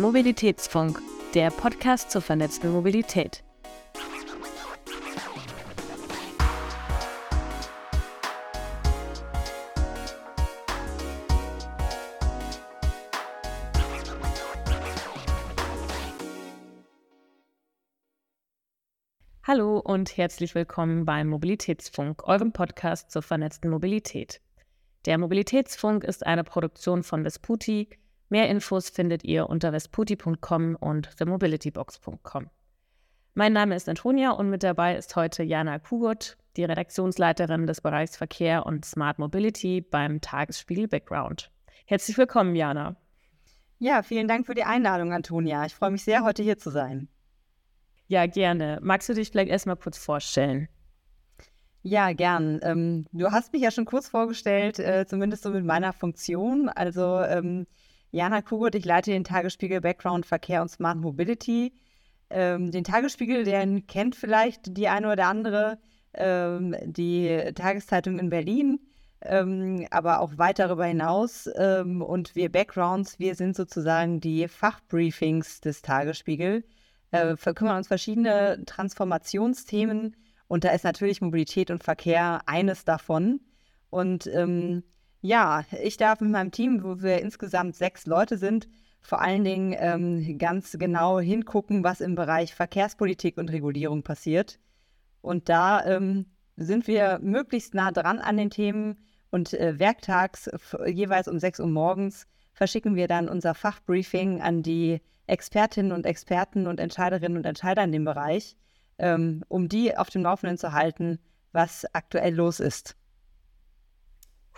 Mobilitätsfunk, der Podcast zur vernetzten Mobilität. Hallo und herzlich willkommen beim Mobilitätsfunk, eurem Podcast zur vernetzten Mobilität. Der Mobilitätsfunk ist eine Produktion von Vesputi. Mehr Infos findet ihr unter vesputi.com und themobilitybox.com. Mein Name ist Antonia und mit dabei ist heute Jana Kugot, die Redaktionsleiterin des Bereichs Verkehr und Smart Mobility beim Tagesspiegel Background. Herzlich willkommen, Jana. Ja, vielen Dank für die Einladung, Antonia. Ich freue mich sehr, heute hier zu sein. Ja, gerne. Magst du dich vielleicht erstmal kurz vorstellen? Ja, gern. Ähm, du hast mich ja schon kurz vorgestellt, äh, zumindest so mit meiner Funktion. Also ähm, Jana Kugut, ich leite den Tagesspiegel Background Verkehr und Smart Mobility. Ähm, den Tagesspiegel, den kennt vielleicht die eine oder andere, ähm, die Tageszeitung in Berlin, ähm, aber auch weit darüber hinaus. Ähm, und wir Backgrounds, wir sind sozusagen die Fachbriefings des Tagesspiegel, äh, kümmern uns verschiedene Transformationsthemen und da ist natürlich Mobilität und Verkehr eines davon. Und ähm, ja, ich darf mit meinem Team, wo wir insgesamt sechs Leute sind, vor allen Dingen ähm, ganz genau hingucken, was im Bereich Verkehrspolitik und Regulierung passiert. Und da ähm, sind wir möglichst nah dran an den Themen und äh, werktags jeweils um 6 Uhr morgens verschicken wir dann unser Fachbriefing an die Expertinnen und Experten und Entscheiderinnen und Entscheider in dem Bereich ähm, um die auf dem Laufenden zu halten, was aktuell los ist.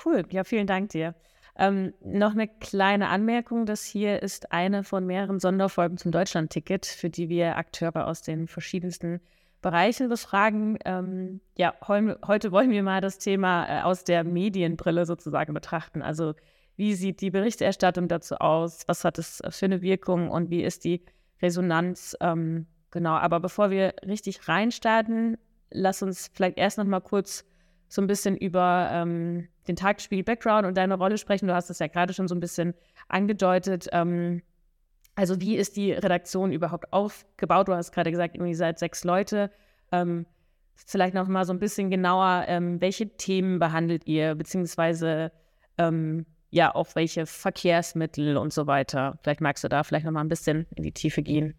Cool, ja, vielen Dank dir. Ähm, noch eine kleine Anmerkung: Das hier ist eine von mehreren Sonderfolgen zum Deutschland-Ticket, für die wir Akteure aus den verschiedensten Bereichen befragen. Ähm, ja, heu heute wollen wir mal das Thema äh, aus der Medienbrille sozusagen betrachten. Also, wie sieht die Berichterstattung dazu aus? Was hat es für eine Wirkung und wie ist die Resonanz ähm, Genau, aber bevor wir richtig reinstarten, lass uns vielleicht erst noch mal kurz so ein bisschen über ähm, den Tagesspiegel-Background und deine Rolle sprechen. Du hast es ja gerade schon so ein bisschen angedeutet. Ähm, also wie ist die Redaktion überhaupt aufgebaut? Du hast gerade gesagt, irgendwie seid sechs Leute. Ähm, vielleicht noch mal so ein bisschen genauer, ähm, welche Themen behandelt ihr, beziehungsweise ähm, ja auch welche Verkehrsmittel und so weiter. Vielleicht magst du da vielleicht noch mal ein bisschen in die Tiefe gehen.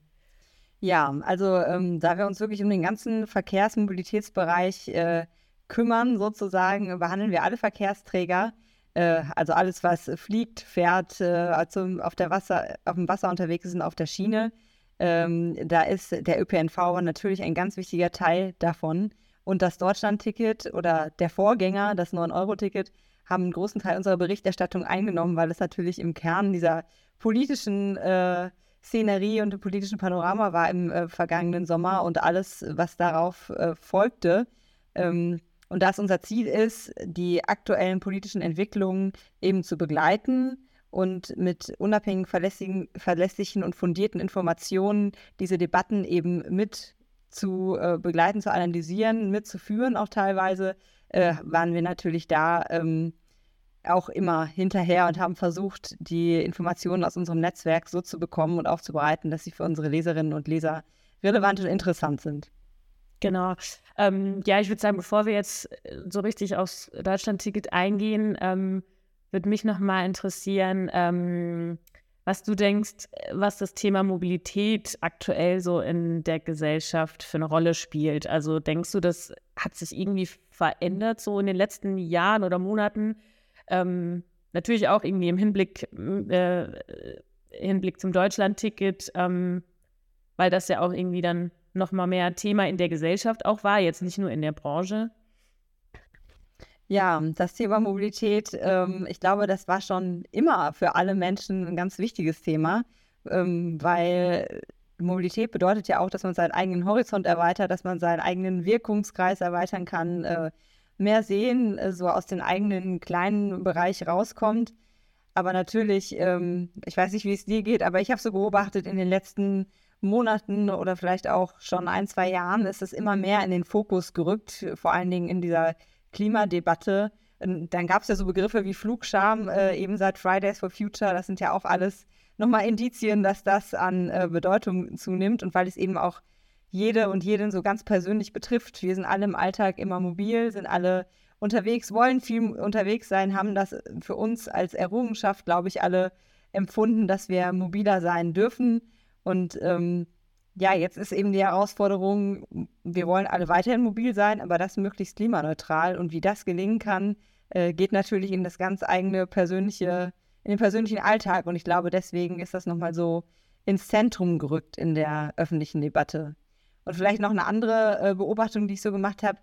Ja, also ähm, da wir uns wirklich um den ganzen Verkehrsmobilitätsbereich äh, kümmern, sozusagen, behandeln wir alle Verkehrsträger, äh, also alles, was fliegt, fährt, äh, also auf, der Wasser, auf dem Wasser unterwegs ist und auf der Schiene. Ähm, da ist der ÖPNV natürlich ein ganz wichtiger Teil davon. Und das Deutschland-Ticket oder der Vorgänger, das 9-Euro-Ticket, haben einen großen Teil unserer Berichterstattung eingenommen, weil es natürlich im Kern dieser politischen äh, Szenerie und dem politischen Panorama war im äh, vergangenen Sommer und alles, was darauf äh, folgte. Ähm, und dass unser Ziel ist, die aktuellen politischen Entwicklungen eben zu begleiten und mit unabhängigen, verlässlichen, verlässlichen und fundierten Informationen diese Debatten eben mit zu äh, begleiten, zu analysieren, mitzuführen auch teilweise, äh, waren wir natürlich da ähm, auch immer hinterher und haben versucht, die Informationen aus unserem Netzwerk so zu bekommen und aufzubereiten, dass sie für unsere Leserinnen und Leser relevant und interessant sind. Genau. Ähm, ja, ich würde sagen, bevor wir jetzt äh, so richtig aufs Deutschland-Ticket eingehen, ähm, würde mich nochmal interessieren, ähm, was du denkst, was das Thema Mobilität aktuell so in der Gesellschaft für eine Rolle spielt. Also denkst du, das hat sich irgendwie verändert so in den letzten Jahren oder Monaten? Ähm, natürlich auch irgendwie im Hinblick, äh, Hinblick zum Deutschland-Ticket, ähm, weil das ja auch irgendwie dann noch mal mehr Thema in der Gesellschaft auch war, jetzt nicht nur in der Branche. Ja, das Thema Mobilität, ähm, ich glaube, das war schon immer für alle Menschen ein ganz wichtiges Thema, ähm, weil Mobilität bedeutet ja auch, dass man seinen eigenen Horizont erweitert, dass man seinen eigenen Wirkungskreis erweitern kann, äh, mehr sehen, äh, so aus dem eigenen kleinen Bereich rauskommt. Aber natürlich, ähm, ich weiß nicht, wie es dir geht, aber ich habe so beobachtet in den letzten Monaten oder vielleicht auch schon ein, zwei Jahren ist es immer mehr in den Fokus gerückt, vor allen Dingen in dieser Klimadebatte, dann gab es ja so Begriffe wie Flugscham, äh, eben seit Fridays for Future. Das sind ja auch alles nochmal Indizien, dass das an äh, Bedeutung zunimmt und weil es eben auch jede und jeden so ganz persönlich betrifft. Wir sind alle im Alltag immer mobil, sind alle unterwegs, wollen viel unterwegs sein, haben das für uns als Errungenschaft, glaube ich, alle empfunden, dass wir mobiler sein dürfen. Und ähm, ja, jetzt ist eben die Herausforderung, wir wollen alle weiterhin mobil sein, aber das möglichst klimaneutral. Und wie das gelingen kann, äh, geht natürlich in das ganz eigene persönliche, in den persönlichen Alltag. Und ich glaube, deswegen ist das nochmal so ins Zentrum gerückt in der öffentlichen Debatte. Und vielleicht noch eine andere äh, Beobachtung, die ich so gemacht habe.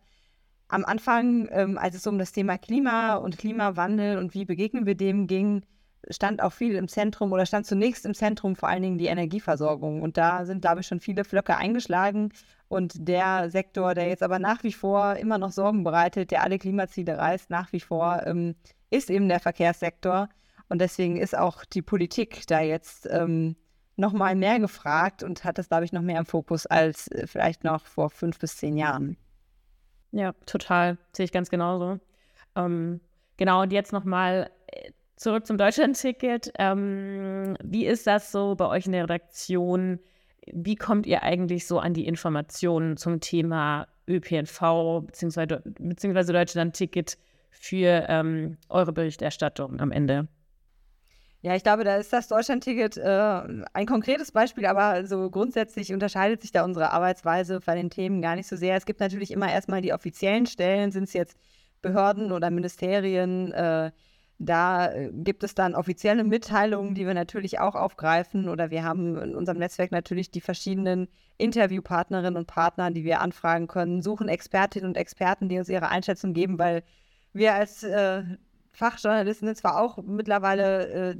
Am Anfang, ähm, als es um das Thema Klima und Klimawandel und wie begegnen wir dem ging, stand auch viel im Zentrum oder stand zunächst im Zentrum vor allen Dingen die Energieversorgung. Und da sind, glaube ich, schon viele Flöcke eingeschlagen. Und der Sektor, der jetzt aber nach wie vor immer noch Sorgen bereitet, der alle Klimaziele reißt, nach wie vor, ähm, ist eben der Verkehrssektor. Und deswegen ist auch die Politik da jetzt ähm, noch mal mehr gefragt und hat das, glaube ich, noch mehr im Fokus als äh, vielleicht noch vor fünf bis zehn Jahren. Ja, total. Sehe ich ganz genauso. Ähm, genau, und jetzt noch mal äh, zurück zum Deutschland-Ticket. Ähm, wie ist das so bei euch in der Redaktion? Wie kommt ihr eigentlich so an die Informationen zum Thema ÖPNV bzw. beziehungsweise Deutschland-Ticket für ähm, eure Berichterstattung am Ende? Ja, ich glaube, da ist das Deutschland-Ticket äh, ein konkretes Beispiel, aber so grundsätzlich unterscheidet sich da unsere Arbeitsweise bei den Themen gar nicht so sehr. Es gibt natürlich immer erstmal die offiziellen Stellen, sind es jetzt Behörden oder Ministerien, äh, da äh, gibt es dann offizielle Mitteilungen, die wir natürlich auch aufgreifen. Oder wir haben in unserem Netzwerk natürlich die verschiedenen Interviewpartnerinnen und Partner, die wir anfragen können, suchen Expertinnen und Experten, die uns ihre Einschätzung geben, weil wir als äh, Fachjournalisten sind zwar auch mittlerweile äh,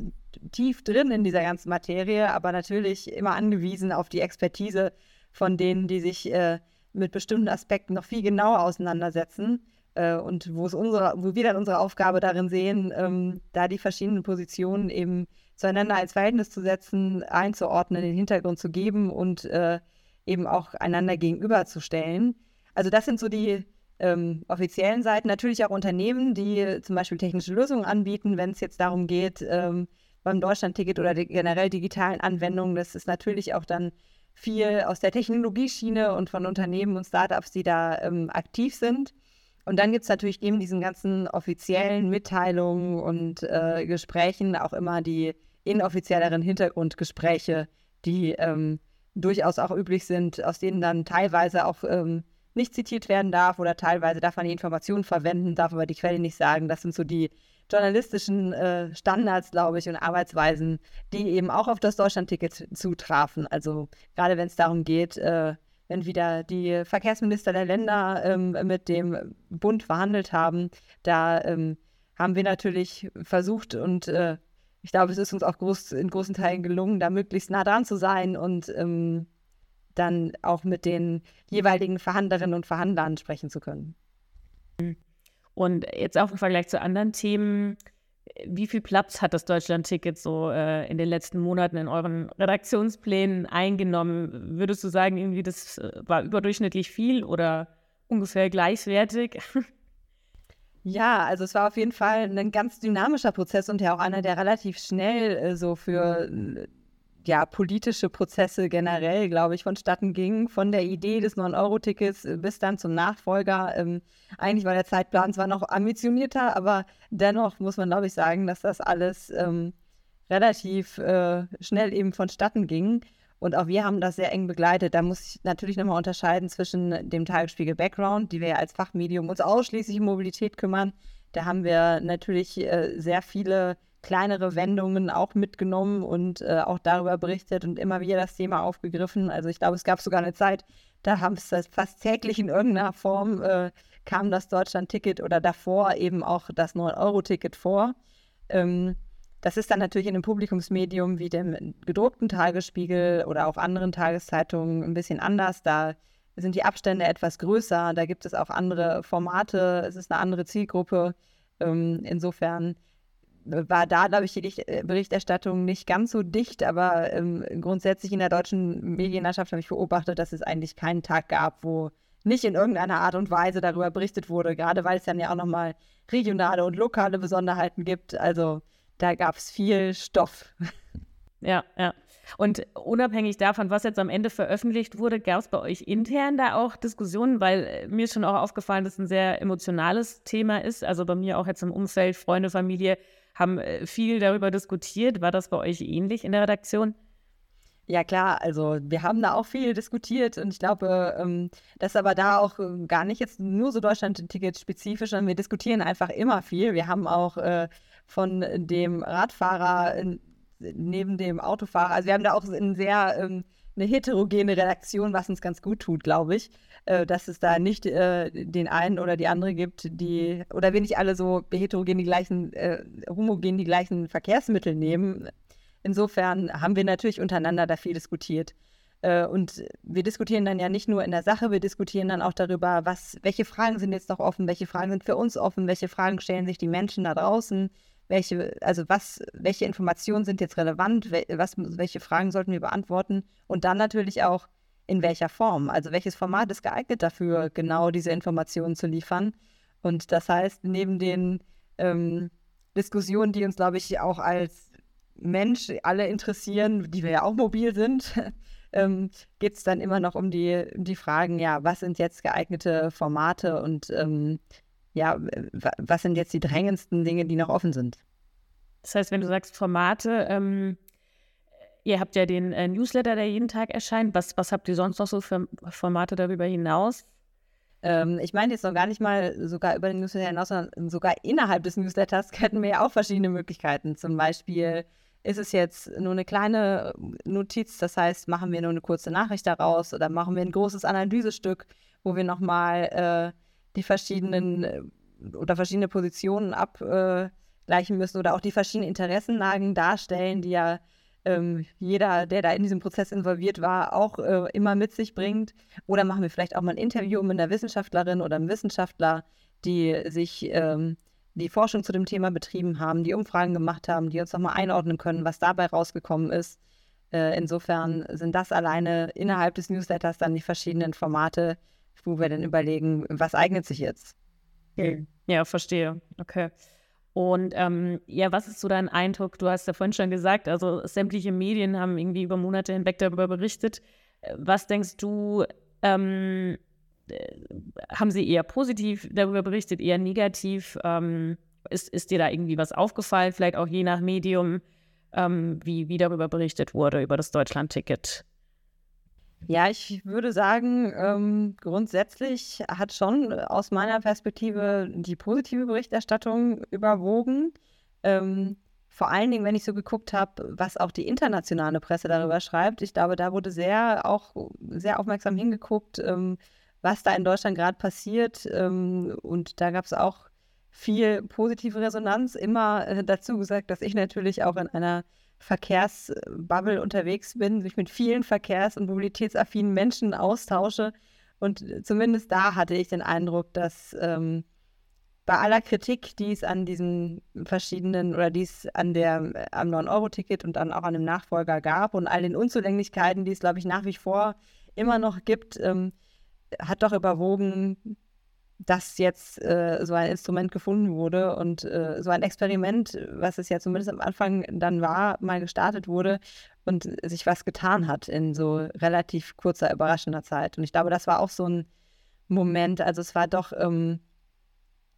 tief drin in dieser ganzen Materie, aber natürlich immer angewiesen auf die Expertise von denen, die sich äh, mit bestimmten Aspekten noch viel genauer auseinandersetzen äh, und wo es unsere, wo wir dann unsere Aufgabe darin sehen, ähm, da die verschiedenen Positionen eben zueinander als Verhältnis zu setzen, einzuordnen, den Hintergrund zu geben und äh, eben auch einander gegenüberzustellen. Also das sind so die ähm, offiziellen Seiten. Natürlich auch Unternehmen, die zum Beispiel technische Lösungen anbieten, wenn es jetzt darum geht, ähm, beim Deutschlandticket oder generell digitalen Anwendungen. Das ist natürlich auch dann viel aus der Technologieschiene und von Unternehmen und Startups, die da ähm, aktiv sind. Und dann gibt es natürlich neben diesen ganzen offiziellen Mitteilungen und äh, Gesprächen auch immer die inoffizielleren Hintergrundgespräche, die ähm, durchaus auch üblich sind, aus denen dann teilweise auch ähm, nicht zitiert werden darf oder teilweise darf man die Informationen verwenden, darf aber die Quelle nicht sagen. Das sind so die journalistischen äh, Standards, glaube ich, und Arbeitsweisen, die eben auch auf das Deutschlandticket zutrafen. Also gerade wenn es darum geht, äh, wenn wieder die Verkehrsminister der Länder ähm, mit dem Bund verhandelt haben, da ähm, haben wir natürlich versucht und äh, ich glaube, es ist uns auch groß, in großen Teilen gelungen, da möglichst nah dran zu sein und ähm, dann auch mit den jeweiligen Verhandlerinnen und Verhandlern sprechen zu können. Und jetzt auch im Vergleich zu anderen Themen, wie viel Platz hat das Deutschland-Ticket so äh, in den letzten Monaten in euren Redaktionsplänen eingenommen? Würdest du sagen, irgendwie das äh, war überdurchschnittlich viel oder ungefähr gleichwertig? Ja, also es war auf jeden Fall ein ganz dynamischer Prozess und ja auch einer, der relativ schnell äh, so für äh, ja, politische Prozesse generell, glaube ich, vonstatten ging, von der Idee des 9-Euro-Tickets äh, bis dann zum Nachfolger. Ähm, eigentlich war der Zeitplan zwar noch ambitionierter, aber dennoch muss man, glaube ich, sagen, dass das alles ähm, relativ äh, schnell eben vonstatten ging. Und auch wir haben das sehr eng begleitet. Da muss ich natürlich nochmal unterscheiden zwischen dem Tagesspiegel Background, die wir ja als Fachmedium uns ausschließlich um Mobilität kümmern. Da haben wir natürlich äh, sehr viele kleinere Wendungen auch mitgenommen und äh, auch darüber berichtet und immer wieder das Thema aufgegriffen. Also ich glaube, es gab sogar eine Zeit, da haben es fast täglich in irgendeiner Form äh, kam das Deutschland-Ticket oder davor eben auch das 9-Euro-Ticket vor. Ähm, das ist dann natürlich in einem Publikumsmedium wie dem gedruckten Tagesspiegel oder auch anderen Tageszeitungen ein bisschen anders. Da sind die Abstände etwas größer, da gibt es auch andere Formate, es ist eine andere Zielgruppe. Ähm, insofern war da, glaube ich, die äh, Berichterstattung nicht ganz so dicht, aber ähm, grundsätzlich in der deutschen Medienlandschaft habe ich beobachtet, dass es eigentlich keinen Tag gab, wo nicht in irgendeiner Art und Weise darüber berichtet wurde, gerade weil es dann ja auch nochmal regionale und lokale Besonderheiten gibt. Also da gab es viel Stoff. Ja, ja. Und unabhängig davon, was jetzt am Ende veröffentlicht wurde, gab es bei euch intern da auch Diskussionen, weil äh, mir ist schon auch aufgefallen, dass es ein sehr emotionales Thema ist. Also bei mir auch jetzt im Umfeld, Freunde, Familie haben äh, viel darüber diskutiert. War das bei euch ähnlich in der Redaktion? Ja klar, also wir haben da auch viel diskutiert und ich glaube, ähm, das ist aber da auch äh, gar nicht jetzt nur so Deutschland-Ticket spezifisch, sondern wir diskutieren einfach immer viel. Wir haben auch äh, von dem Radfahrer neben dem Autofahrer, also wir haben da auch eine sehr ähm, eine heterogene Redaktion, was uns ganz gut tut, glaube ich, äh, dass es da nicht äh, den einen oder die andere gibt, die oder wir nicht alle so heterogen die gleichen, äh, homogen die gleichen Verkehrsmittel nehmen. Insofern haben wir natürlich untereinander da viel diskutiert. Äh, und wir diskutieren dann ja nicht nur in der Sache, wir diskutieren dann auch darüber, was, welche Fragen sind jetzt noch offen, welche Fragen sind für uns offen, welche Fragen stellen sich die Menschen da draußen, welche, also was, welche Informationen sind jetzt relevant, was, welche Fragen sollten wir beantworten und dann natürlich auch in welcher Form, also welches Format ist geeignet dafür, genau diese Informationen zu liefern. Und das heißt, neben den ähm, Diskussionen, die uns, glaube ich, auch als Mensch alle interessieren, die wir ja auch mobil sind, ähm, geht es dann immer noch um die, die Fragen, ja, was sind jetzt geeignete Formate und ähm, ja, was sind jetzt die drängendsten Dinge, die noch offen sind? Das heißt, wenn du sagst Formate, ähm, ihr habt ja den äh, Newsletter, der jeden Tag erscheint. Was, was habt ihr sonst noch so für Formate darüber hinaus? Ähm, ich meine jetzt noch gar nicht mal sogar über den Newsletter hinaus, sondern sogar innerhalb des Newsletters hätten wir ja auch verschiedene Möglichkeiten. Zum Beispiel ist es jetzt nur eine kleine Notiz, das heißt, machen wir nur eine kurze Nachricht daraus oder machen wir ein großes Analysestück, wo wir nochmal äh, die verschiedenen äh, oder verschiedene Positionen abgleichen müssen oder auch die verschiedenen Interessenlagen darstellen, die ja ähm, jeder, der da in diesem Prozess involviert war, auch äh, immer mit sich bringt. Oder machen wir vielleicht auch mal ein Interview mit einer Wissenschaftlerin oder einem Wissenschaftler, die sich ähm, die Forschung zu dem Thema betrieben haben, die Umfragen gemacht haben, die uns nochmal einordnen können, was dabei rausgekommen ist. Äh, insofern sind das alleine innerhalb des Newsletters dann die verschiedenen Formate, wo wir dann überlegen, was eignet sich jetzt. Ja, verstehe. Okay. Und ähm, ja, was ist so dein Eindruck? Du hast ja vorhin schon gesagt, also sämtliche Medien haben irgendwie über Monate hinweg darüber berichtet. Was denkst du, ähm, äh, haben sie eher positiv darüber berichtet, eher negativ? Ähm, ist, ist dir da irgendwie was aufgefallen, vielleicht auch je nach Medium, ähm, wie, wie darüber berichtet wurde, über das Deutschland-Ticket? Ja, ich würde sagen, ähm, grundsätzlich hat schon aus meiner Perspektive die positive Berichterstattung überwogen. Ähm, vor allen Dingen, wenn ich so geguckt habe, was auch die internationale Presse darüber schreibt. Ich glaube, da wurde sehr auch sehr aufmerksam hingeguckt. Ähm, was da in Deutschland gerade passiert. Ähm, und da gab es auch viel positive Resonanz. Immer äh, dazu gesagt, dass ich natürlich auch in einer Verkehrsbubble unterwegs bin, sich mit vielen verkehrs- und mobilitätsaffinen Menschen austausche. Und zumindest da hatte ich den Eindruck, dass ähm, bei aller Kritik, die es an diesen verschiedenen oder die es an der, am 9-Euro-Ticket und dann auch an dem Nachfolger gab und all den Unzulänglichkeiten, die es, glaube ich, nach wie vor immer noch gibt, ähm, hat doch überwogen, dass jetzt äh, so ein Instrument gefunden wurde und äh, so ein Experiment, was es ja zumindest am Anfang dann war, mal gestartet wurde und sich was getan hat in so relativ kurzer, überraschender Zeit. Und ich glaube, das war auch so ein Moment, also es war doch, ähm,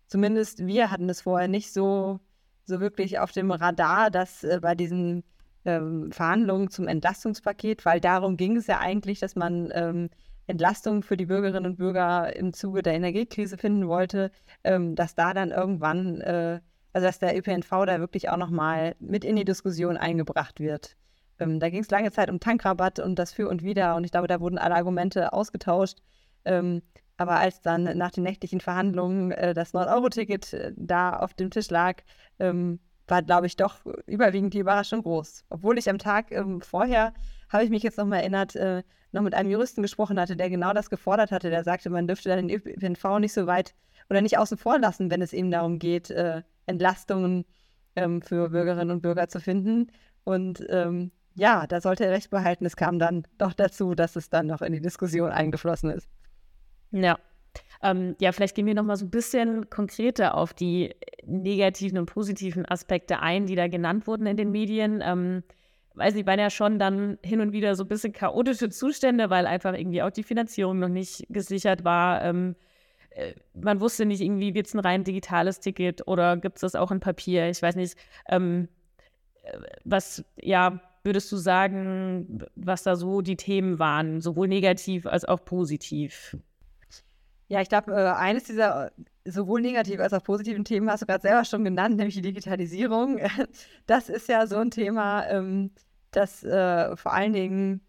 zumindest wir hatten es vorher nicht so, so wirklich auf dem Radar, dass äh, bei diesen ähm, Verhandlungen zum Entlastungspaket, weil darum ging es ja eigentlich, dass man ähm, Entlastung für die Bürgerinnen und Bürger im Zuge der Energiekrise finden wollte, ähm, dass da dann irgendwann, äh, also dass der ÖPNV da wirklich auch nochmal mit in die Diskussion eingebracht wird. Ähm, da ging es lange Zeit um Tankrabatt und das Für und Wider und ich glaube, da wurden alle Argumente ausgetauscht. Ähm, aber als dann nach den nächtlichen Verhandlungen äh, das 9-Euro-Ticket äh, da auf dem Tisch lag, ähm, war, glaube ich, doch überwiegend die Überraschung groß. Obwohl ich am Tag ähm, vorher, habe ich mich jetzt nochmal erinnert, äh, noch mit einem Juristen gesprochen hatte, der genau das gefordert hatte. Der sagte, man dürfte dann den ÖPNV nicht so weit oder nicht außen vor lassen, wenn es eben darum geht, äh, Entlastungen ähm, für Bürgerinnen und Bürger zu finden. Und ähm, ja, da sollte er recht behalten. Es kam dann doch dazu, dass es dann noch in die Diskussion eingeflossen ist. Ja. Ähm, ja, vielleicht gehen wir noch mal so ein bisschen konkreter auf die negativen und positiven Aspekte ein, die da genannt wurden in den Medien. Weiß nicht, waren ja schon dann hin und wieder so ein bisschen chaotische Zustände, weil einfach irgendwie auch die Finanzierung noch nicht gesichert war. Ähm, äh, man wusste nicht irgendwie, wird es ein rein digitales Ticket oder gibt es das auch in Papier? Ich weiß nicht. Ähm, äh, was, ja, würdest du sagen, was da so die Themen waren, sowohl negativ als auch positiv? Ja, ich glaube, äh, eines dieser äh, sowohl negativen als auch positiven Themen hast du gerade selber schon genannt, nämlich die Digitalisierung. Das ist ja so ein Thema, ähm, das äh, vor allen Dingen,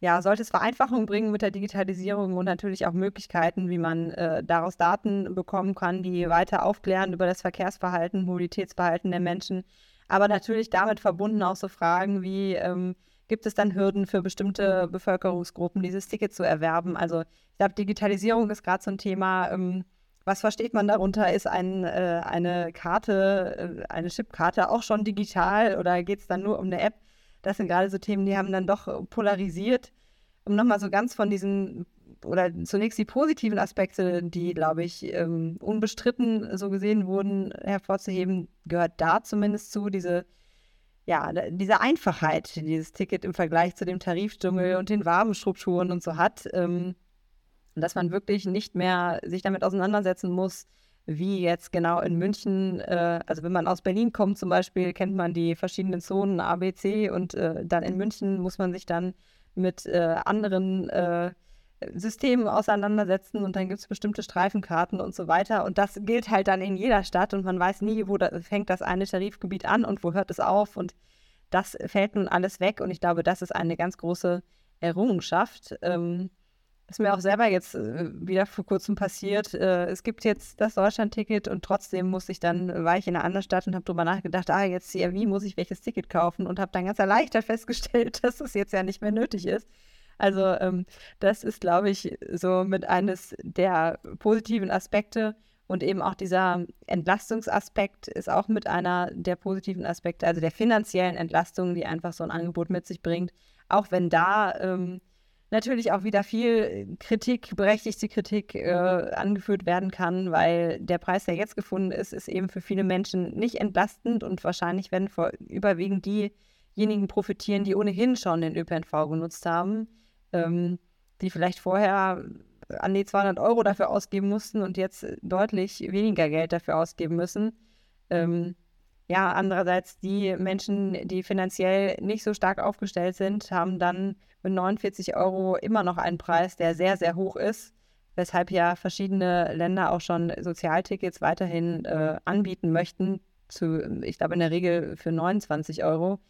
ja, sollte es Vereinfachungen bringen mit der Digitalisierung und natürlich auch Möglichkeiten, wie man äh, daraus Daten bekommen kann, die weiter aufklären über das Verkehrsverhalten, Mobilitätsverhalten der Menschen. Aber natürlich damit verbunden auch so Fragen wie, ähm, gibt es dann Hürden für bestimmte Bevölkerungsgruppen, dieses Ticket zu erwerben? Also ich glaube, Digitalisierung ist gerade so ein Thema. Ähm, was versteht man darunter? Ist ein, äh, eine Karte, äh, eine Chipkarte auch schon digital oder geht es dann nur um eine App? Das sind gerade so Themen, die haben dann doch polarisiert. Um nochmal so ganz von diesen, oder zunächst die positiven Aspekte, die, glaube ich, ähm, unbestritten so gesehen wurden, hervorzuheben, gehört da zumindest zu, diese ja, diese Einfachheit, die dieses Ticket im Vergleich zu dem Tarifdschungel und den Wabenstrukturen und so hat, ähm, dass man wirklich nicht mehr sich damit auseinandersetzen muss, wie jetzt genau in München, äh, also wenn man aus Berlin kommt zum Beispiel, kennt man die verschiedenen Zonen A, B, C und äh, dann in München muss man sich dann mit äh, anderen äh, Systemen auseinandersetzen und dann gibt es bestimmte Streifenkarten und so weiter. Und das gilt halt dann in jeder Stadt und man weiß nie, wo da fängt das eine Tarifgebiet an und wo hört es auf. Und das fällt nun alles weg und ich glaube, das ist eine ganz große Errungenschaft. Ähm, ist mir auch selber jetzt äh, wieder vor kurzem passiert. Äh, es gibt jetzt das Deutschland-Ticket und trotzdem muss ich dann, war ich in einer anderen Stadt und habe darüber nachgedacht, ah, jetzt wie muss ich welches Ticket kaufen und habe dann ganz erleichtert festgestellt, dass es jetzt ja nicht mehr nötig ist. Also ähm, das ist, glaube ich, so mit eines der positiven Aspekte. Und eben auch dieser Entlastungsaspekt ist auch mit einer der positiven Aspekte, also der finanziellen Entlastung, die einfach so ein Angebot mit sich bringt. Auch wenn da ähm, natürlich auch wieder viel Kritik, berechtigte Kritik äh, angeführt werden kann, weil der Preis, der jetzt gefunden ist, ist eben für viele Menschen nicht entlastend und wahrscheinlich werden vor, überwiegend diejenigen profitieren, die ohnehin schon den ÖPNV genutzt haben ähm, die vielleicht vorher an die 200 Euro dafür ausgeben mussten und jetzt deutlich weniger Geld dafür ausgeben müssen. Ähm, ja, andererseits die Menschen, die finanziell nicht so stark aufgestellt sind, haben dann mit 49 Euro immer noch einen Preis, der sehr, sehr hoch ist, weshalb ja verschiedene Länder auch schon Sozialtickets weiterhin äh, anbieten möchten, zu, ich glaube in der Regel für 29 Euro.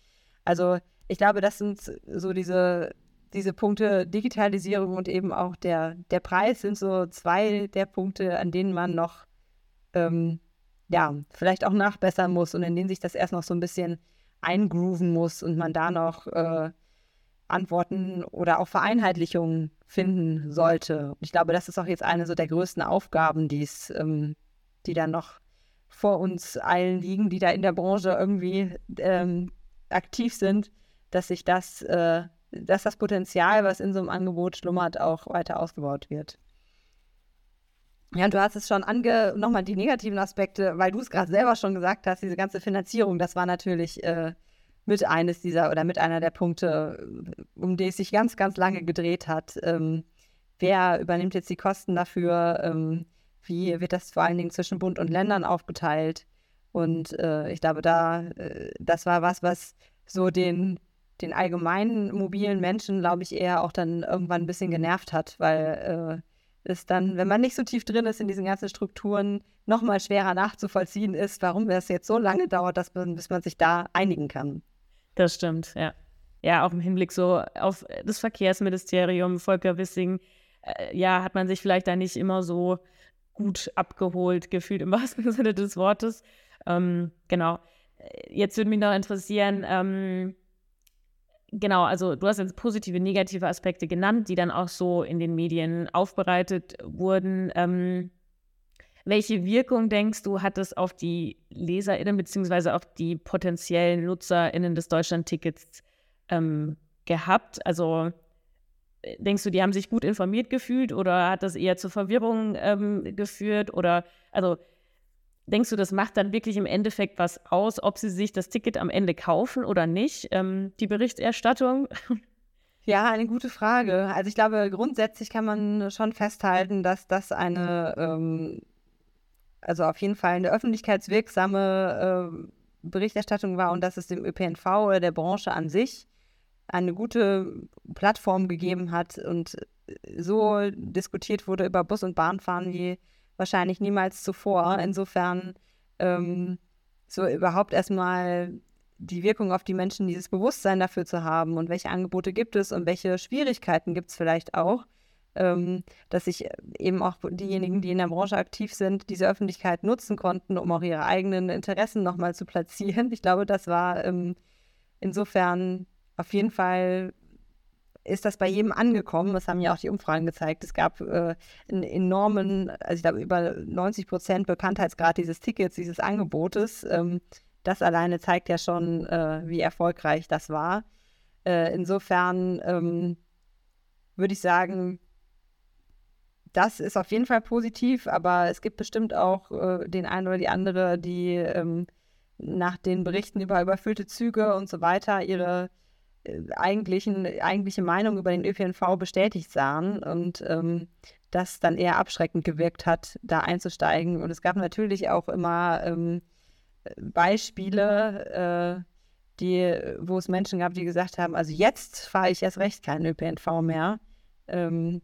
Also ich glaube, das sind so diese diese Punkte Digitalisierung und eben auch der, der Preis sind so zwei der Punkte, an denen man noch ähm, ja, vielleicht auch nachbessern muss und in denen sich das erst noch so ein bisschen eingrooven muss und man da noch äh, Antworten oder auch Vereinheitlichungen finden sollte. Und ich glaube, das ist auch jetzt eine so der größten Aufgaben, die's, ähm, die dann noch vor uns allen liegen, die da in der Branche irgendwie ähm, aktiv sind, dass sich das äh, dass das Potenzial, was in so einem Angebot schlummert, auch weiter ausgebaut wird. Ja, du hast es schon ange, nochmal die negativen Aspekte, weil du es gerade selber schon gesagt hast, diese ganze Finanzierung, das war natürlich äh, mit eines dieser oder mit einer der Punkte, um die es sich ganz, ganz lange gedreht hat. Ähm, wer übernimmt jetzt die Kosten dafür? Ähm, wie wird das vor allen Dingen zwischen Bund und Ländern aufgeteilt? Und äh, ich glaube, da, äh, das war was, was so den den allgemeinen mobilen Menschen, glaube ich, eher auch dann irgendwann ein bisschen genervt hat, weil äh, es dann, wenn man nicht so tief drin ist in diesen ganzen Strukturen, nochmal schwerer nachzuvollziehen ist, warum es jetzt so lange dauert, dass man, bis man sich da einigen kann. Das stimmt, ja. Ja, auch im Hinblick so auf das Verkehrsministerium, Volker Wissing, äh, ja, hat man sich vielleicht da nicht immer so gut abgeholt, gefühlt im wahrsten Sinne des Wortes. Ähm, genau. Jetzt würde mich noch interessieren, ähm, Genau, also du hast jetzt positive, negative Aspekte genannt, die dann auch so in den Medien aufbereitet wurden. Ähm, welche Wirkung denkst du, hat es auf die LeserInnen beziehungsweise auf die potenziellen NutzerInnen des Deutschlandtickets ähm, gehabt? Also denkst du, die haben sich gut informiert gefühlt oder hat das eher zur Verwirrung ähm, geführt? Oder also denkst du, das macht dann wirklich im Endeffekt was aus, ob sie sich das Ticket am Ende kaufen oder nicht? Ähm, die Berichterstattung? Ja, eine gute Frage. Also ich glaube, grundsätzlich kann man schon festhalten, dass das eine, ähm, also auf jeden Fall eine öffentlichkeitswirksame äh, Berichterstattung war und dass es dem ÖPNV oder der Branche an sich eine gute Plattform gegeben hat und so diskutiert wurde über Bus- und Bahnfahren wie wahrscheinlich niemals zuvor. Insofern ähm, so überhaupt erstmal die Wirkung auf die Menschen, dieses Bewusstsein dafür zu haben und welche Angebote gibt es und welche Schwierigkeiten gibt es vielleicht auch, ähm, dass sich eben auch diejenigen, die in der Branche aktiv sind, diese Öffentlichkeit nutzen konnten, um auch ihre eigenen Interessen nochmal zu platzieren. Ich glaube, das war ähm, insofern auf jeden Fall ist das bei jedem angekommen. Das haben ja auch die Umfragen gezeigt. Es gab äh, einen enormen, also ich glaube über 90 Prozent Bekanntheitsgrad dieses Tickets, dieses Angebotes. Ähm, das alleine zeigt ja schon, äh, wie erfolgreich das war. Äh, insofern ähm, würde ich sagen, das ist auf jeden Fall positiv, aber es gibt bestimmt auch äh, den einen oder die andere, die ähm, nach den Berichten über überfüllte Züge und so weiter ihre eigentlichen, eigentliche Meinung über den ÖPNV bestätigt sahen und ähm, das dann eher abschreckend gewirkt hat, da einzusteigen. Und es gab natürlich auch immer ähm, Beispiele, äh, die, wo es Menschen gab, die gesagt haben, also jetzt fahre ich erst recht keinen ÖPNV mehr. Ähm,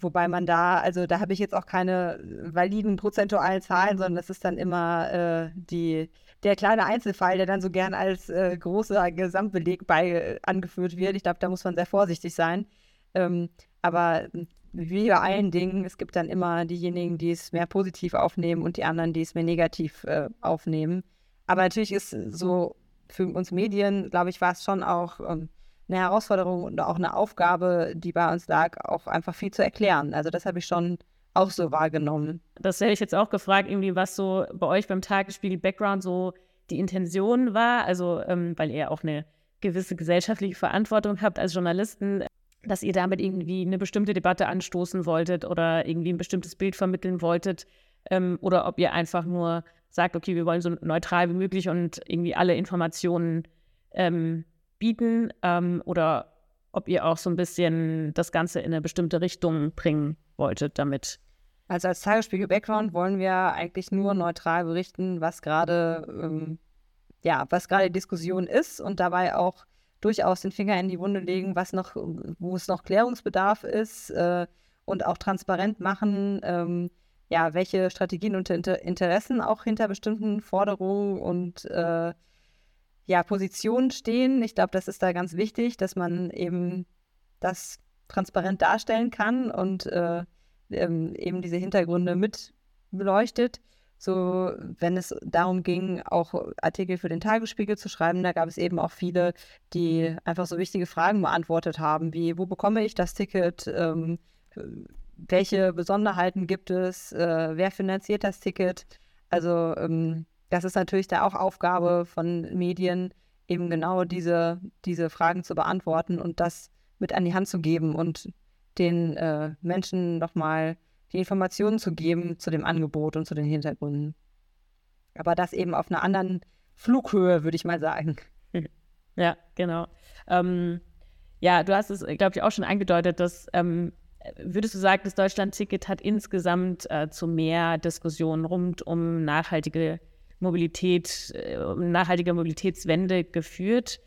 wobei man da, also da habe ich jetzt auch keine validen prozentualen Zahlen, sondern das ist dann immer äh, die, der kleine Einzelfall, der dann so gern als äh, großer Gesamtbeleg bei äh, angeführt wird. Ich glaube, da muss man sehr vorsichtig sein. Ähm, aber wie bei allen Dingen, es gibt dann immer diejenigen, die es mehr positiv aufnehmen und die anderen, die es mehr negativ äh, aufnehmen. Aber natürlich ist so für uns Medien, glaube ich, war es schon auch ähm, eine Herausforderung und auch eine Aufgabe, die bei uns lag, auch einfach viel zu erklären. Also das habe ich schon auch so wahrgenommen. Das hätte ich jetzt auch gefragt, irgendwie, was so bei euch beim Tagesspiegel Background so die Intention war. Also, ähm, weil ihr auch eine gewisse gesellschaftliche Verantwortung habt als Journalisten dass ihr damit irgendwie eine bestimmte Debatte anstoßen wolltet oder irgendwie ein bestimmtes Bild vermitteln wolltet ähm, oder ob ihr einfach nur sagt, okay, wir wollen so neutral wie möglich und irgendwie alle Informationen ähm, bieten ähm, oder ob ihr auch so ein bisschen das Ganze in eine bestimmte Richtung bringen wolltet damit. Also als Tagesspiegel Background wollen wir eigentlich nur neutral berichten, was gerade ähm, ja, was gerade Diskussion ist und dabei auch durchaus den Finger in die Wunde legen, was noch, wo es noch Klärungsbedarf ist äh, und auch transparent machen, ähm, ja, welche Strategien und Inter Interessen auch hinter bestimmten Forderungen und äh, ja, Positionen stehen. Ich glaube, das ist da ganz wichtig, dass man eben das transparent darstellen kann und äh, ähm, eben diese Hintergründe mit beleuchtet. So, wenn es darum ging, auch Artikel für den Tagesspiegel zu schreiben, da gab es eben auch viele, die einfach so wichtige Fragen beantwortet haben, wie, wo bekomme ich das Ticket? Ähm, welche Besonderheiten gibt es? Äh, wer finanziert das Ticket? Also, ähm, das ist natürlich da auch Aufgabe von Medien, eben genau diese, diese Fragen zu beantworten und das mit an die Hand zu geben und den äh, Menschen nochmal die Informationen zu geben zu dem Angebot und zu den Hintergründen. Aber das eben auf einer anderen Flughöhe, würde ich mal sagen. Ja, genau. Ähm, ja, du hast es, glaube ich, auch schon angedeutet, dass ähm, würdest du sagen, das Deutschland-Ticket hat insgesamt äh, zu mehr Diskussionen rund um nachhaltige Mobilität, äh, nachhaltige Mobilitätswende geführt?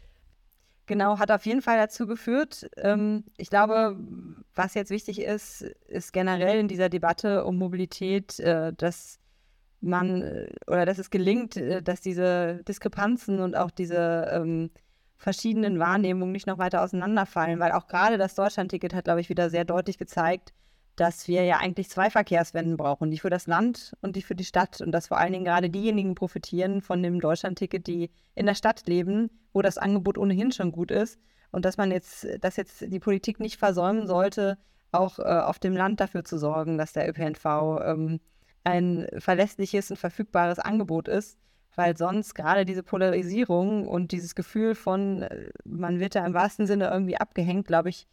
Genau, hat auf jeden Fall dazu geführt. Ähm, ich glaube, was jetzt wichtig ist, ist generell in dieser Debatte um Mobilität, äh, dass man äh, oder dass es gelingt, dass diese Diskrepanzen und auch diese ähm, verschiedenen Wahrnehmungen nicht noch weiter auseinanderfallen, weil auch gerade das Deutschlandticket hat, glaube ich, wieder sehr deutlich gezeigt, dass wir ja eigentlich zwei Verkehrswenden brauchen, die für das Land und die für die Stadt. Und dass vor allen Dingen gerade diejenigen profitieren von dem Deutschlandticket, die in der Stadt leben, wo das Angebot ohnehin schon gut ist. Und dass man jetzt, dass jetzt die Politik nicht versäumen sollte, auch äh, auf dem Land dafür zu sorgen, dass der ÖPNV ähm, ein verlässliches und verfügbares Angebot ist. Weil sonst gerade diese Polarisierung und dieses Gefühl von, äh, man wird da im wahrsten Sinne irgendwie abgehängt, glaube ich,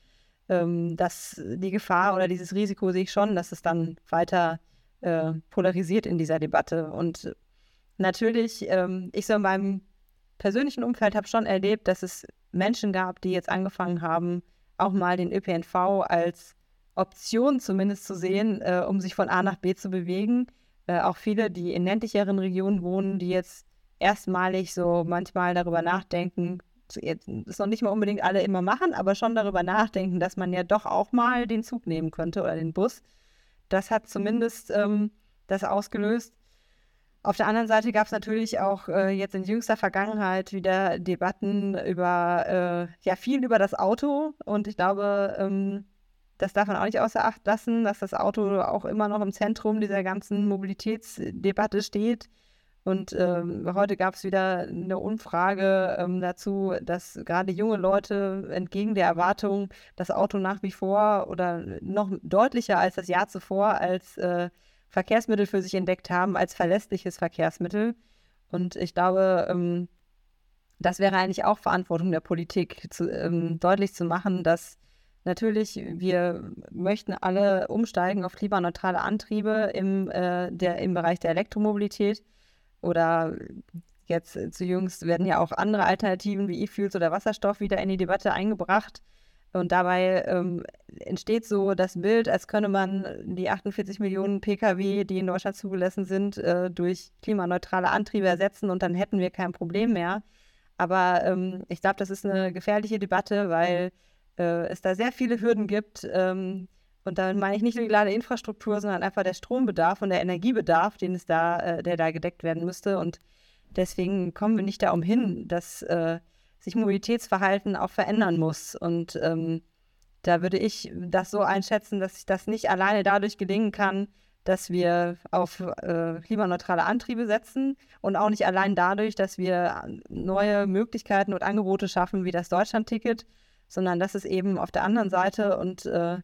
ähm, dass die Gefahr oder dieses Risiko sehe ich schon, dass es dann weiter äh, polarisiert in dieser Debatte. Und natürlich, ähm, ich so in meinem persönlichen Umfeld habe schon erlebt, dass es Menschen gab, die jetzt angefangen haben, auch mal den ÖPNV als Option zumindest zu sehen, äh, um sich von A nach B zu bewegen. Äh, auch viele, die in ländlicheren Regionen wohnen, die jetzt erstmalig so manchmal darüber nachdenken, jetzt ist noch nicht mal unbedingt alle immer machen, aber schon darüber nachdenken, dass man ja doch auch mal den Zug nehmen könnte oder den Bus. Das hat zumindest ähm, das ausgelöst. Auf der anderen Seite gab es natürlich auch äh, jetzt in jüngster Vergangenheit wieder Debatten über, äh, ja, viel über das Auto. Und ich glaube, ähm, das darf man auch nicht außer Acht lassen, dass das Auto auch immer noch im Zentrum dieser ganzen Mobilitätsdebatte steht. Und ähm, heute gab es wieder eine Umfrage ähm, dazu, dass gerade junge Leute entgegen der Erwartung das Auto nach wie vor oder noch deutlicher als das Jahr zuvor als äh, Verkehrsmittel für sich entdeckt haben, als verlässliches Verkehrsmittel. Und ich glaube, ähm, das wäre eigentlich auch Verantwortung der Politik, zu, ähm, deutlich zu machen, dass natürlich wir möchten alle umsteigen auf klimaneutrale Antriebe im, äh, der, im Bereich der Elektromobilität oder jetzt zu jüngst werden ja auch andere Alternativen wie E-Fuels oder Wasserstoff wieder in die Debatte eingebracht. Und dabei ähm, entsteht so das Bild, als könne man die 48 Millionen Pkw, die in Deutschland zugelassen sind, äh, durch klimaneutrale Antriebe ersetzen und dann hätten wir kein Problem mehr. Aber ähm, ich glaube, das ist eine gefährliche Debatte, weil äh, es da sehr viele Hürden gibt, ähm, und damit meine ich nicht nur die Ladeinfrastruktur, sondern einfach der Strombedarf und der Energiebedarf, den es da, äh, der da gedeckt werden müsste. Und deswegen kommen wir nicht da umhin, dass äh, sich Mobilitätsverhalten auch verändern muss. Und ähm, da würde ich das so einschätzen, dass sich das nicht alleine dadurch gelingen kann, dass wir auf äh, klimaneutrale Antriebe setzen und auch nicht allein dadurch, dass wir neue Möglichkeiten und Angebote schaffen, wie das Deutschlandticket, sondern dass es eben auf der anderen Seite und äh,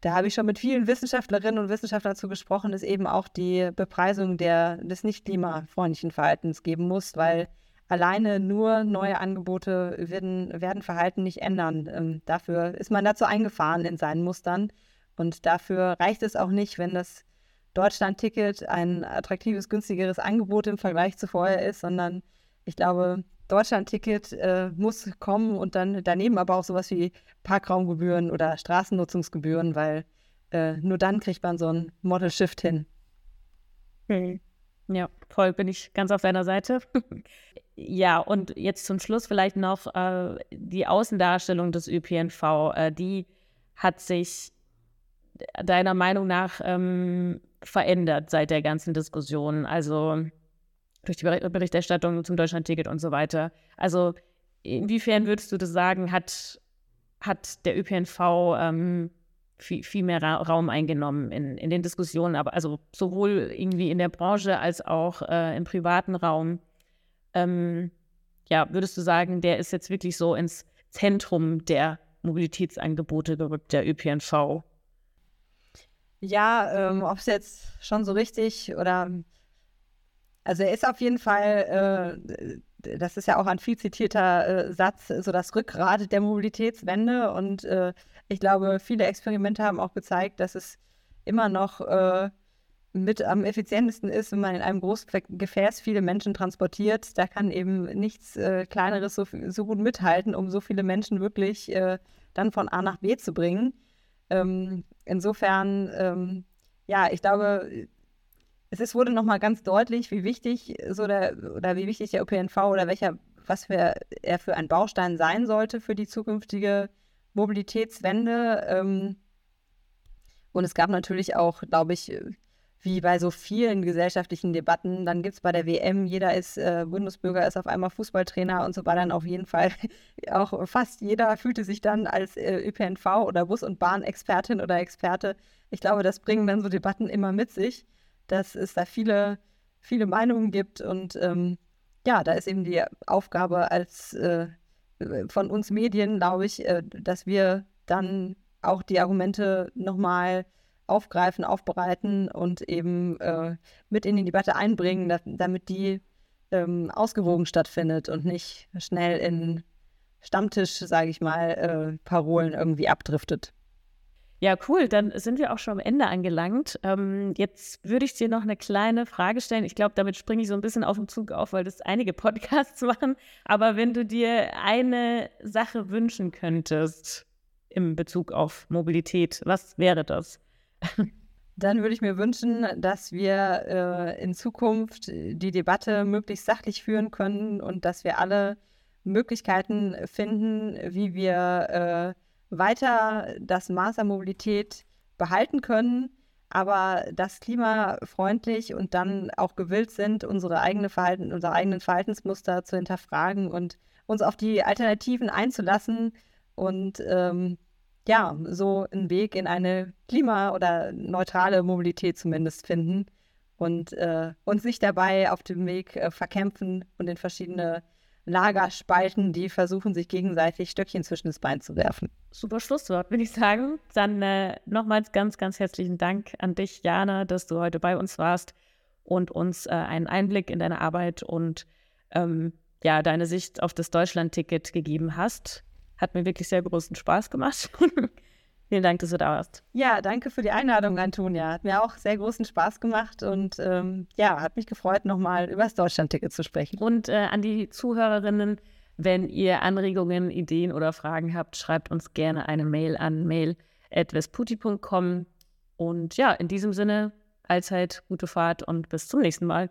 da habe ich schon mit vielen Wissenschaftlerinnen und Wissenschaftlern dazu gesprochen, dass eben auch die Bepreisung der, des nicht klimafreundlichen Verhaltens geben muss, weil alleine nur neue Angebote werden, werden Verhalten nicht ändern. Ähm, dafür ist man dazu eingefahren in seinen Mustern. Und dafür reicht es auch nicht, wenn das Deutschland-Ticket ein attraktives, günstigeres Angebot im Vergleich zu vorher ist, sondern ich glaube, Deutschland-Ticket äh, muss kommen und dann daneben aber auch sowas wie Parkraumgebühren oder Straßennutzungsgebühren, weil äh, nur dann kriegt man so ein Model Shift hin. Ja, voll bin ich ganz auf deiner Seite. ja, und jetzt zum Schluss vielleicht noch äh, die Außendarstellung des ÖPNV. Äh, die hat sich deiner Meinung nach ähm, verändert seit der ganzen Diskussion. Also durch die Berichterstattung zum Deutschlandticket und so weiter. Also inwiefern würdest du das sagen, hat, hat der ÖPNV ähm, viel, viel mehr Ra Raum eingenommen in, in den Diskussionen, aber also sowohl irgendwie in der Branche als auch äh, im privaten Raum. Ähm, ja, würdest du sagen, der ist jetzt wirklich so ins Zentrum der Mobilitätsangebote gerückt, der ÖPNV? Ja, ähm, ob es jetzt schon so richtig oder also er ist auf jeden Fall, äh, das ist ja auch ein viel zitierter äh, Satz, so das Rückgrat der Mobilitätswende. Und äh, ich glaube, viele Experimente haben auch gezeigt, dass es immer noch äh, mit am effizientesten ist, wenn man in einem großen Gefäß viele Menschen transportiert. Da kann eben nichts äh, Kleineres so, so, gut mithalten, um so viele Menschen wirklich äh, dann von A nach B zu bringen. Ähm, insofern, ähm, ja, ich glaube, es ist, wurde nochmal ganz deutlich, wie wichtig so der, oder wie wichtig der ÖPNV oder welcher, was für, er für ein Baustein sein sollte für die zukünftige Mobilitätswende. Ähm, und es gab natürlich auch, glaube ich, wie bei so vielen gesellschaftlichen Debatten, dann gibt es bei der WM, jeder ist äh, Bundesbürger, ist auf einmal Fußballtrainer und so war dann auf jeden Fall auch fast jeder fühlte sich dann als äh, ÖPNV oder Bus- und Bahnexpertin oder Experte. Ich glaube, das bringen dann so Debatten immer mit sich dass es da viele, viele Meinungen gibt und ähm, ja, da ist eben die Aufgabe als äh, von uns Medien, glaube ich, äh, dass wir dann auch die Argumente nochmal aufgreifen, aufbereiten und eben äh, mit in die Debatte einbringen, dass, damit die ähm, ausgewogen stattfindet und nicht schnell in Stammtisch, sage ich mal, äh, Parolen irgendwie abdriftet. Ja, cool. Dann sind wir auch schon am Ende angelangt. Ähm, jetzt würde ich dir noch eine kleine Frage stellen. Ich glaube, damit springe ich so ein bisschen auf den Zug auf, weil das einige Podcasts machen. Aber wenn du dir eine Sache wünschen könntest im Bezug auf Mobilität, was wäre das? Dann würde ich mir wünschen, dass wir äh, in Zukunft die Debatte möglichst sachlich führen können und dass wir alle Möglichkeiten finden, wie wir äh, weiter das Maß an Mobilität behalten können, aber das klimafreundlich und dann auch gewillt sind, unsere, eigene Verhalten, unsere eigenen Verhaltensmuster zu hinterfragen und uns auf die Alternativen einzulassen und ähm, ja, so einen Weg in eine klima- oder neutrale Mobilität zumindest finden und äh, uns nicht dabei auf dem Weg äh, verkämpfen und in verschiedene Lager spalten, die versuchen, sich gegenseitig Stöckchen zwischen das Bein zu werfen. Super Schlusswort, würde ich sagen. Dann äh, nochmals ganz, ganz herzlichen Dank an dich, Jana, dass du heute bei uns warst und uns äh, einen Einblick in deine Arbeit und ähm, ja, deine Sicht auf das Deutschland-Ticket gegeben hast. Hat mir wirklich sehr großen Spaß gemacht. Vielen Dank, dass du da warst. Ja, danke für die Einladung, Antonia. Hat mir auch sehr großen Spaß gemacht und ähm, ja, hat mich gefreut, nochmal über das Deutschlandticket zu sprechen. Und äh, an die Zuhörerinnen, wenn ihr Anregungen, Ideen oder Fragen habt, schreibt uns gerne eine Mail an mail.vesputi.com. Und ja, in diesem Sinne, allzeit gute Fahrt und bis zum nächsten Mal.